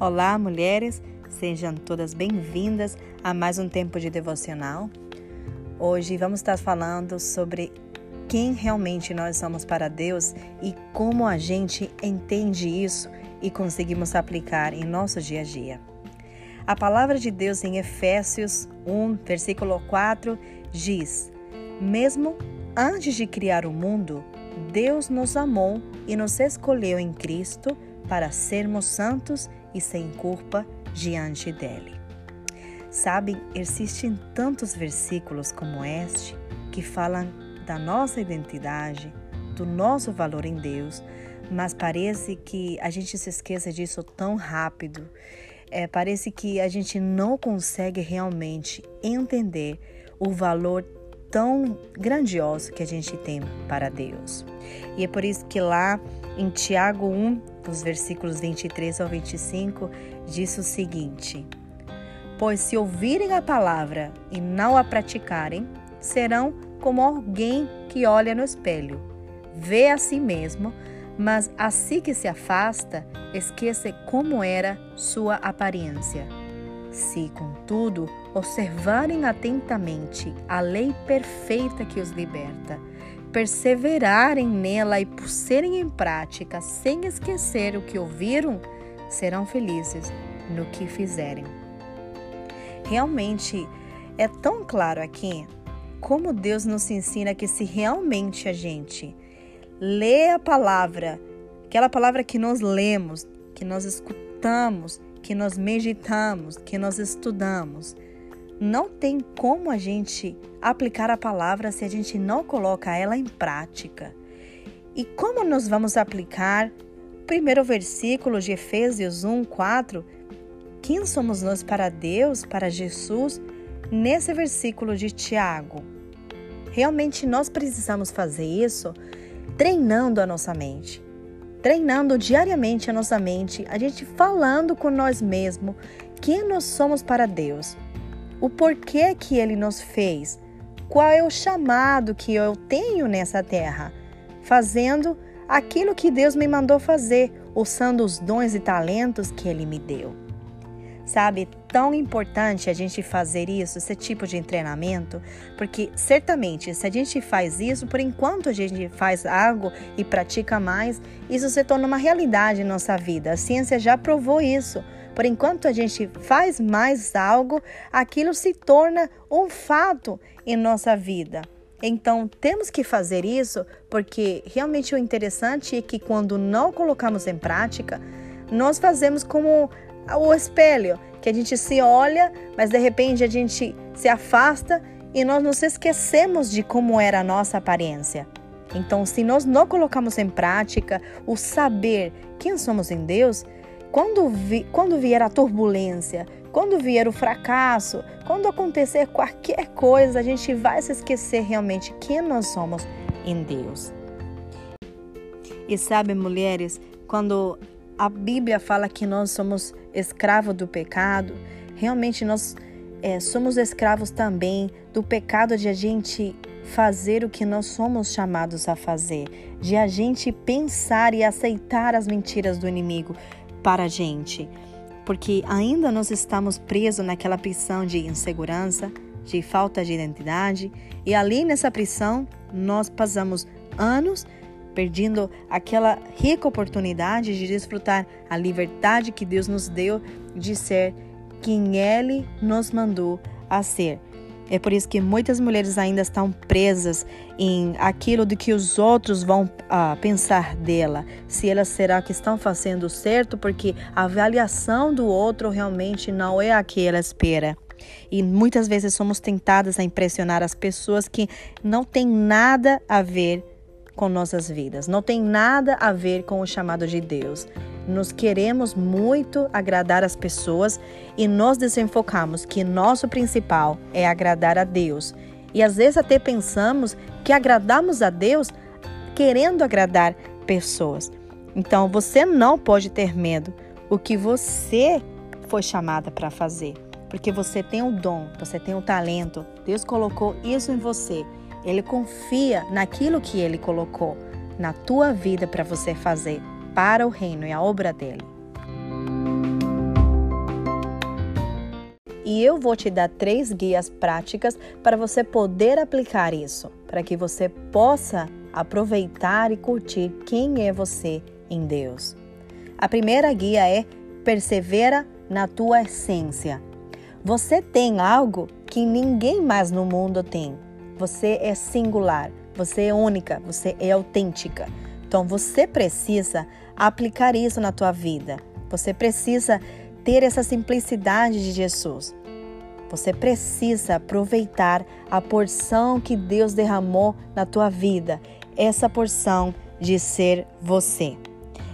Olá, mulheres, sejam todas bem-vindas a mais um tempo de devocional. Hoje vamos estar falando sobre quem realmente nós somos para Deus e como a gente entende isso e conseguimos aplicar em nosso dia a dia. A palavra de Deus em Efésios 1, versículo 4 diz: Mesmo antes de criar o mundo, Deus nos amou e nos escolheu em Cristo para sermos santos e sem culpa diante dele. Sabem, existem tantos versículos como este que falam da nossa identidade, do nosso valor em Deus, mas parece que a gente se esqueça disso tão rápido. É, parece que a gente não consegue realmente entender o valor tão grandioso que a gente tem para Deus. E é por isso que lá em Tiago 1, dos versículos 23 ao 25, diz o seguinte: Pois se ouvirem a palavra e não a praticarem, serão como alguém que olha no espelho, vê a si mesmo, mas assim que se afasta, esquece como era sua aparência. Se, contudo, observarem atentamente a lei perfeita que os liberta, perseverarem nela e serem em prática sem esquecer o que ouviram, serão felizes no que fizerem. Realmente é tão claro aqui como Deus nos ensina que se realmente a gente lê a palavra, aquela palavra que nós lemos, que nós escutamos, que nós meditamos, que nós estudamos, não tem como a gente aplicar a palavra se a gente não coloca ela em prática. E como nós vamos aplicar o primeiro versículo de Efésios 1, 4? Quem somos nós para Deus, para Jesus? Nesse versículo de Tiago. Realmente nós precisamos fazer isso treinando a nossa mente, treinando diariamente a nossa mente, a gente falando com nós mesmos quem nós somos para Deus o porquê que ele nos fez, qual é o chamado que eu tenho nessa terra, fazendo aquilo que Deus me mandou fazer, usando os dons e talentos que ele me deu. Sabe, tão importante a gente fazer isso, esse tipo de treinamento, porque certamente se a gente faz isso, por enquanto a gente faz algo e pratica mais, isso se torna uma realidade em nossa vida. A ciência já provou isso. Por enquanto a gente faz mais algo, aquilo se torna um fato em nossa vida. Então, temos que fazer isso porque realmente o interessante é que quando não colocamos em prática, nós fazemos como o espelho, que a gente se olha, mas de repente a gente se afasta e nós nos esquecemos de como era a nossa aparência. Então, se nós não colocamos em prática o saber quem somos em Deus, quando, vi, quando vier a turbulência, quando vier o fracasso, quando acontecer qualquer coisa, a gente vai se esquecer realmente quem nós somos em Deus. E sabe, mulheres, quando a Bíblia fala que nós somos escravos do pecado, realmente nós é, somos escravos também do pecado de a gente fazer o que nós somos chamados a fazer, de a gente pensar e aceitar as mentiras do inimigo, para a gente, porque ainda nós estamos presos naquela prisão de insegurança, de falta de identidade, e ali nessa prisão nós passamos anos perdendo aquela rica oportunidade de desfrutar a liberdade que Deus nos deu de ser quem Ele nos mandou a ser. É por isso que muitas mulheres ainda estão presas em aquilo de que os outros vão uh, pensar dela, se elas será que estão fazendo certo, porque a avaliação do outro realmente não é a que ela espera. E muitas vezes somos tentadas a impressionar as pessoas que não têm nada a ver com nossas vidas, não tem nada a ver com o chamado de Deus. Nós queremos muito agradar as pessoas e nós desenfocamos que nosso principal é agradar a Deus. E às vezes até pensamos que agradamos a Deus querendo agradar pessoas. Então você não pode ter medo o que você foi chamada para fazer, porque você tem o dom, você tem o talento. Deus colocou isso em você. Ele confia naquilo que ele colocou na tua vida para você fazer para o reino e a obra dele. e eu vou te dar três guias práticas para você poder aplicar isso, para que você possa aproveitar e curtir quem é você em Deus. A primeira guia é persevera na tua essência. Você tem algo que ninguém mais no mundo tem. Você é singular, você é única, você é autêntica. Então você precisa aplicar isso na tua vida. Você precisa ter essa simplicidade de Jesus. Você precisa aproveitar a porção que Deus derramou na tua vida, essa porção de ser você.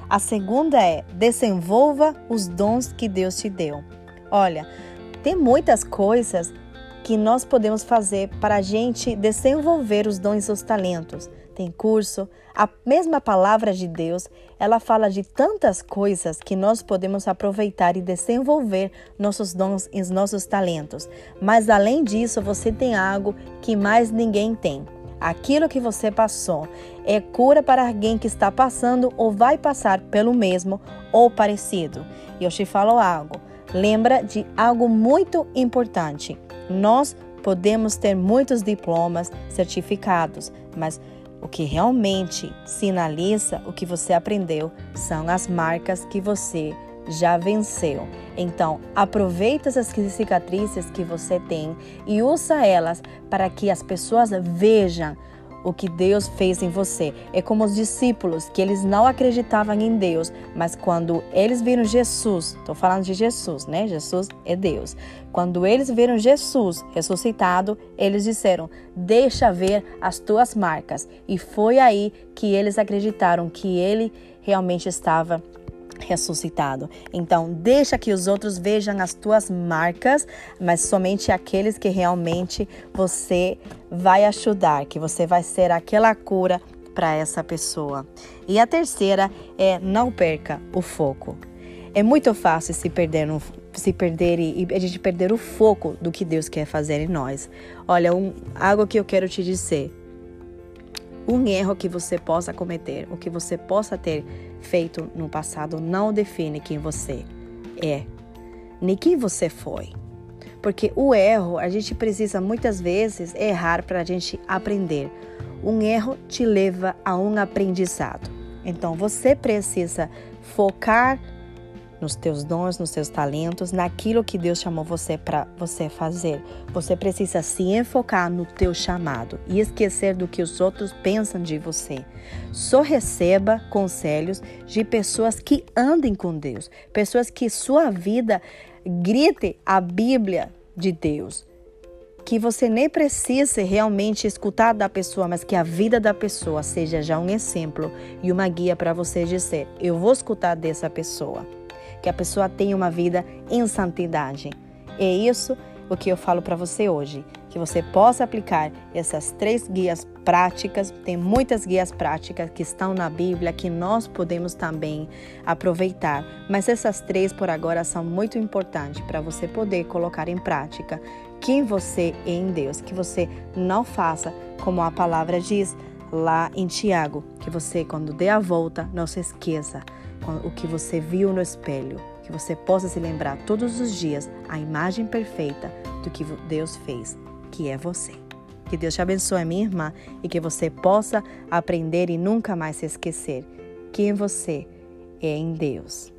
A segunda é desenvolva os dons que Deus te deu. Olha, tem muitas coisas que nós podemos fazer para a gente desenvolver os dons e os talentos. Tem curso, a mesma palavra de Deus, ela fala de tantas coisas que nós podemos aproveitar e desenvolver nossos dons e nossos talentos. Mas além disso, você tem algo que mais ninguém tem. Aquilo que você passou é cura para alguém que está passando ou vai passar pelo mesmo ou parecido. E eu te falo algo lembra de algo muito importante. Nós podemos ter muitos diplomas, certificados, mas o que realmente sinaliza o que você aprendeu são as marcas que você já venceu. Então, aproveita essas cicatrizes que você tem e usa elas para que as pessoas vejam o que Deus fez em você. É como os discípulos, que eles não acreditavam em Deus, mas quando eles viram Jesus, estou falando de Jesus, né? Jesus é Deus. Quando eles viram Jesus ressuscitado, eles disseram: Deixa ver as tuas marcas. E foi aí que eles acreditaram que ele realmente estava ressuscitado. Então, deixa que os outros vejam as tuas marcas, mas somente aqueles que realmente você vai ajudar, que você vai ser aquela cura para essa pessoa. E a terceira é não perca o foco. É muito fácil se perder no, se perder e, a gente perder o foco do que Deus quer fazer em nós. Olha, um, algo que eu quero te dizer um erro que você possa cometer, o que você possa ter feito no passado, não define quem você é, nem quem você foi. Porque o erro, a gente precisa muitas vezes errar para a gente aprender. Um erro te leva a um aprendizado. Então você precisa focar nos teus dons, nos teus talentos, naquilo que Deus chamou você para você fazer. Você precisa se enfocar no teu chamado e esquecer do que os outros pensam de você. Só receba conselhos de pessoas que andem com Deus, pessoas que sua vida grite a Bíblia de Deus que você nem precise realmente escutar da pessoa, mas que a vida da pessoa seja já um exemplo e uma guia para você dizer: eu vou escutar dessa pessoa que a pessoa tenha uma vida em santidade. É isso o que eu falo para você hoje, que você possa aplicar essas três guias práticas. Tem muitas guias práticas que estão na Bíblia que nós podemos também aproveitar, mas essas três por agora são muito importantes para você poder colocar em prática quem você é em Deus, que você não faça como a palavra diz lá em Tiago, que você quando der a volta não se esqueça o que você viu no espelho, que você possa se lembrar todos os dias a imagem perfeita do que Deus fez, que é você. Que Deus te abençoe, minha irmã, e que você possa aprender e nunca mais se esquecer quem você é em Deus.